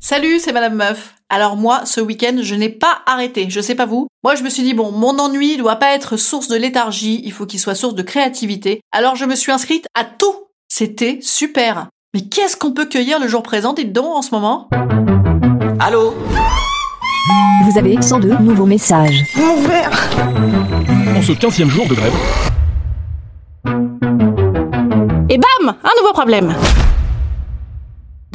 Salut, c'est Madame Meuf. Alors moi, ce week-end, je n'ai pas arrêté. Je sais pas vous. Moi, je me suis dit bon, mon ennui doit pas être source de léthargie. Il faut qu'il soit source de créativité. Alors je me suis inscrite à tout. C'était super. Mais qu'est-ce qu'on peut cueillir le jour présent, dites donc, en ce moment? Allô? Vous avez 102 nouveaux messages. En ce 15e jour de grève, Et bam Un nouveau problème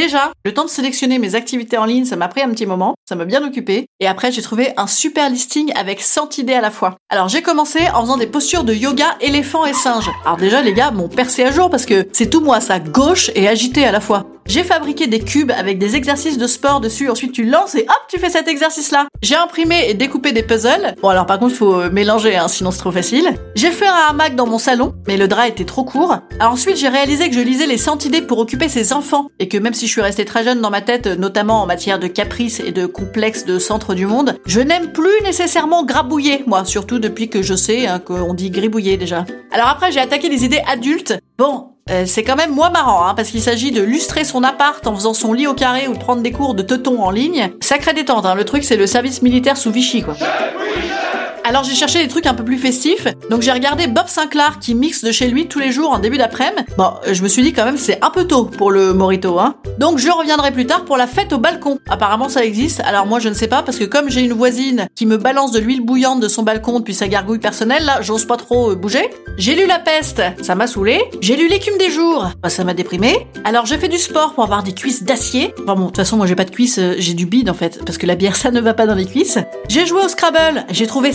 Déjà, le temps de sélectionner mes activités en ligne, ça m'a pris un petit moment, ça m'a bien occupé, et après j'ai trouvé un super listing avec 100 idées à la fois. Alors j'ai commencé en faisant des postures de yoga éléphant et singe. Alors déjà les gars m'ont percé à jour parce que c'est tout moi ça, gauche et agité à la fois. J'ai fabriqué des cubes avec des exercices de sport dessus, ensuite tu lances et hop, tu fais cet exercice-là. J'ai imprimé et découpé des puzzles. Bon alors par contre, faut euh, mélanger, hein, sinon c'est trop facile. J'ai fait un hamac dans mon salon, mais le drap était trop court. Ensuite, j'ai réalisé que je lisais les 100 idées pour occuper ses enfants, et que même si je suis restée très jeune dans ma tête, notamment en matière de caprice et de complexe de centre du monde, je n'aime plus nécessairement grabouiller, moi, surtout depuis que je sais hein, qu'on dit gribouiller déjà. Alors après, j'ai attaqué les idées adultes. Bon, euh, c'est quand même moins marrant, hein, parce qu'il s'agit de lustrer son appart en faisant son lit au carré ou prendre des cours de teuton en ligne. Sacré détente, hein, le truc c'est le service militaire sous Vichy, quoi. Alors j'ai cherché des trucs un peu plus festifs, donc j'ai regardé Bob Sinclair qui mixe de chez lui tous les jours en début d'après-midi. Bon, euh, je me suis dit quand même c'est un peu tôt pour le morito, hein. Donc je reviendrai plus tard pour la fête au balcon. Apparemment ça existe, alors moi je ne sais pas parce que comme j'ai une voisine qui me balance de l'huile bouillante de son balcon depuis sa gargouille personnelle, là j'ose pas trop euh, bouger. J'ai lu La Peste, ça m'a saoulé. J'ai lu L'écume des jours, bah, ça m'a déprimé. Alors j'ai fait du sport pour avoir des cuisses d'acier. Enfin bon, de toute façon moi j'ai pas de cuisses, euh, j'ai du bide en fait, parce que la bière ça ne va pas dans les cuisses. J'ai joué au Scrabble, j'ai trouvé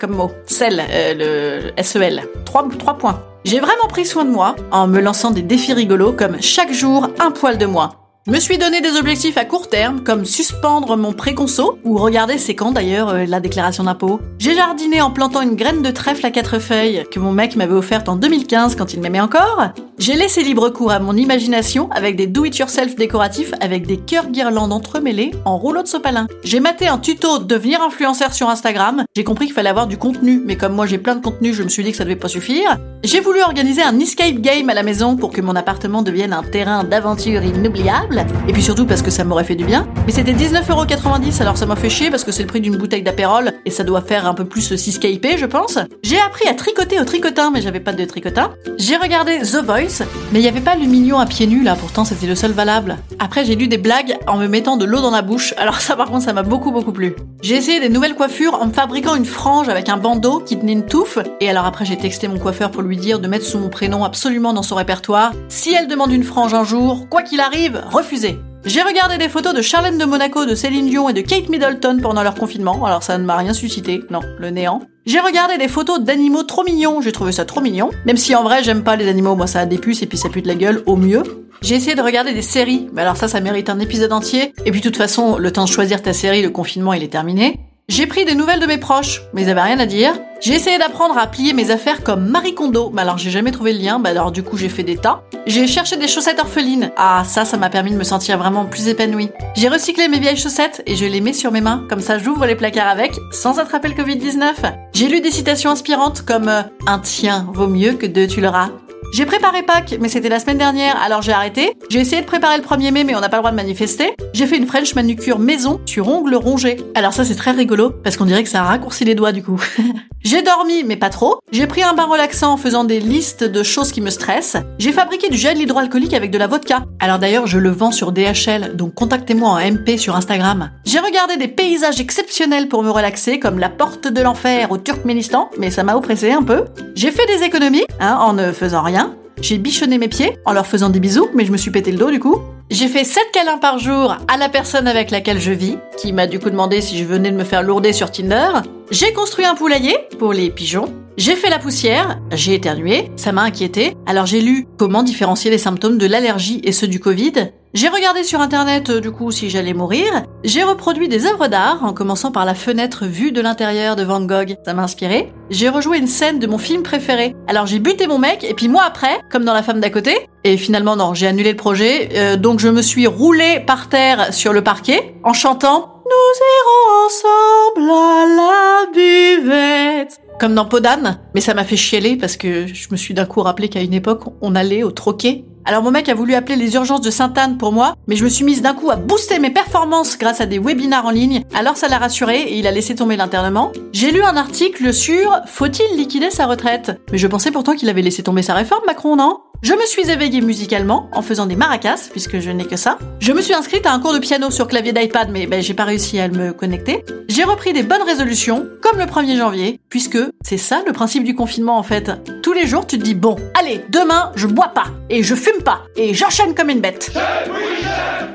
comme mot. Sel, euh, le SEL. Trois, trois points. J'ai vraiment pris soin de moi en me lançant des défis rigolos comme chaque jour un poil de moi. Je me suis donné des objectifs à court terme, comme suspendre mon préconso, ou regarder c'est quand d'ailleurs euh, la déclaration d'impôt. J'ai jardiné en plantant une graine de trèfle à quatre feuilles que mon mec m'avait offerte en 2015 quand il m'aimait encore. J'ai laissé libre cours à mon imagination avec des do-it-yourself décoratifs avec des cœurs guirlandes entremêlés en rouleau de sopalin. J'ai maté un tuto devenir influenceur sur Instagram. J'ai compris qu'il fallait avoir du contenu, mais comme moi j'ai plein de contenu, je me suis dit que ça devait pas suffire. J'ai voulu organiser un escape game à la maison pour que mon appartement devienne un terrain d'aventure inoubliable. Et puis surtout parce que ça m'aurait fait du bien. Mais c'était 19,90€ alors ça m'a fait chier parce que c'est le prix d'une bouteille d'apérole et ça doit faire un peu plus 6KP je pense. J'ai appris à tricoter au tricotin mais j'avais pas de tricotin. J'ai regardé The Voice mais il y avait pas le mignon à pieds nus là pourtant c'était le seul valable. Après j'ai lu des blagues en me mettant de l'eau dans la bouche alors ça par contre ça m'a beaucoup beaucoup plu. J'ai essayé des nouvelles coiffures en me fabriquant une frange avec un bandeau qui tenait une touffe et alors après j'ai texté mon coiffeur pour lui dire de mettre sous mon prénom absolument dans son répertoire. Si elle demande une frange un jour, quoi qu'il arrive, refusez. J'ai regardé des photos de Charlène de Monaco, de Céline Dion et de Kate Middleton pendant leur confinement, alors ça ne m'a rien suscité, non, le néant. J'ai regardé des photos d'animaux trop mignons, j'ai trouvé ça trop mignon, même si en vrai j'aime pas les animaux, moi ça a des puces et puis ça pue de la gueule au mieux. J'ai essayé de regarder des séries, mais alors ça ça mérite un épisode entier, et puis de toute façon le temps de choisir ta série, le confinement il est terminé. J'ai pris des nouvelles de mes proches, mais ils avaient rien à dire. J'ai essayé d'apprendre à plier mes affaires comme Marie Kondo, mais alors j'ai jamais trouvé le lien, bah alors du coup j'ai fait des tas. J'ai cherché des chaussettes orphelines. Ah ça, ça m'a permis de me sentir vraiment plus épanouie. J'ai recyclé mes vieilles chaussettes et je les mets sur mes mains, comme ça j'ouvre les placards avec, sans attraper le Covid-19. J'ai lu des citations inspirantes comme euh, Un tien vaut mieux que deux tu l'auras. J'ai préparé Pâques, mais c'était la semaine dernière, alors j'ai arrêté. J'ai essayé de préparer le 1er mai, mais on n'a pas le droit de manifester. J'ai fait une French manucure maison sur ongles rongés. Alors ça, c'est très rigolo, parce qu'on dirait que ça a raccourci les doigts du coup. j'ai dormi, mais pas trop. J'ai pris un bain relaxant en faisant des listes de choses qui me stressent. J'ai fabriqué du gel hydroalcoolique avec de la vodka. Alors d'ailleurs, je le vends sur DHL, donc contactez-moi en MP sur Instagram. J'ai regardé des paysages exceptionnels pour me relaxer, comme la porte de l'enfer au Turkménistan, mais ça m'a oppressé un peu. J'ai fait des économies, hein, en ne faisant rien. J'ai bichonné mes pieds en leur faisant des bisous, mais je me suis pété le dos du coup. J'ai fait 7 câlins par jour à la personne avec laquelle je vis, qui m'a du coup demandé si je venais de me faire lourder sur Tinder. J'ai construit un poulailler pour les pigeons. J'ai fait la poussière, j'ai éternué, ça m'a inquiété. Alors j'ai lu comment différencier les symptômes de l'allergie et ceux du Covid. J'ai regardé sur internet euh, du coup si j'allais mourir. J'ai reproduit des œuvres d'art en commençant par la fenêtre vue de l'intérieur de Van Gogh, ça m'a inspiré. J'ai rejoué une scène de mon film préféré. Alors j'ai buté mon mec et puis moi après, comme dans la femme d'à côté, et finalement non, j'ai annulé le projet, euh, donc je me suis roulé par terre sur le parquet en chantant nous irons ensemble à la buvette. Comme dans Podane, mais ça m'a fait chialer parce que je me suis d'un coup rappelé qu'à une époque, on allait au troquet. Alors mon mec a voulu appeler les urgences de Sainte-Anne pour moi, mais je me suis mise d'un coup à booster mes performances grâce à des webinars en ligne. Alors ça l'a rassuré et il a laissé tomber l'internement. J'ai lu un article sur faut-il liquider sa retraite? Mais je pensais pourtant qu'il avait laissé tomber sa réforme, Macron, non? Je me suis éveillée musicalement en faisant des maracas, puisque je n'ai que ça. Je me suis inscrite à un cours de piano sur clavier d'iPad, mais ben, j'ai pas réussi à me connecter. J'ai repris des bonnes résolutions, comme le 1er janvier, puisque c'est ça le principe du confinement en fait. Tous les jours, tu te dis bon, allez, demain, je bois pas, et je fume pas, et j'enchaîne comme une bête.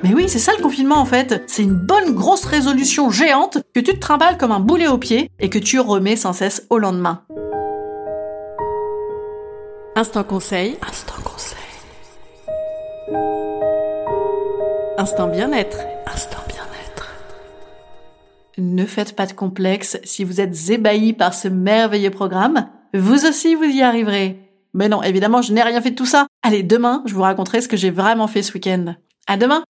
Mais oui, c'est ça le confinement en fait. C'est une bonne grosse résolution géante que tu te trimbales comme un boulet au pied et que tu remets sans cesse au lendemain. Instant conseil. Instant conseil. Instant bien-être. Instant bien-être. Ne faites pas de complexe si vous êtes ébahi par ce merveilleux programme. Vous aussi, vous y arriverez. Mais non, évidemment, je n'ai rien fait de tout ça. Allez, demain, je vous raconterai ce que j'ai vraiment fait ce week-end. À demain!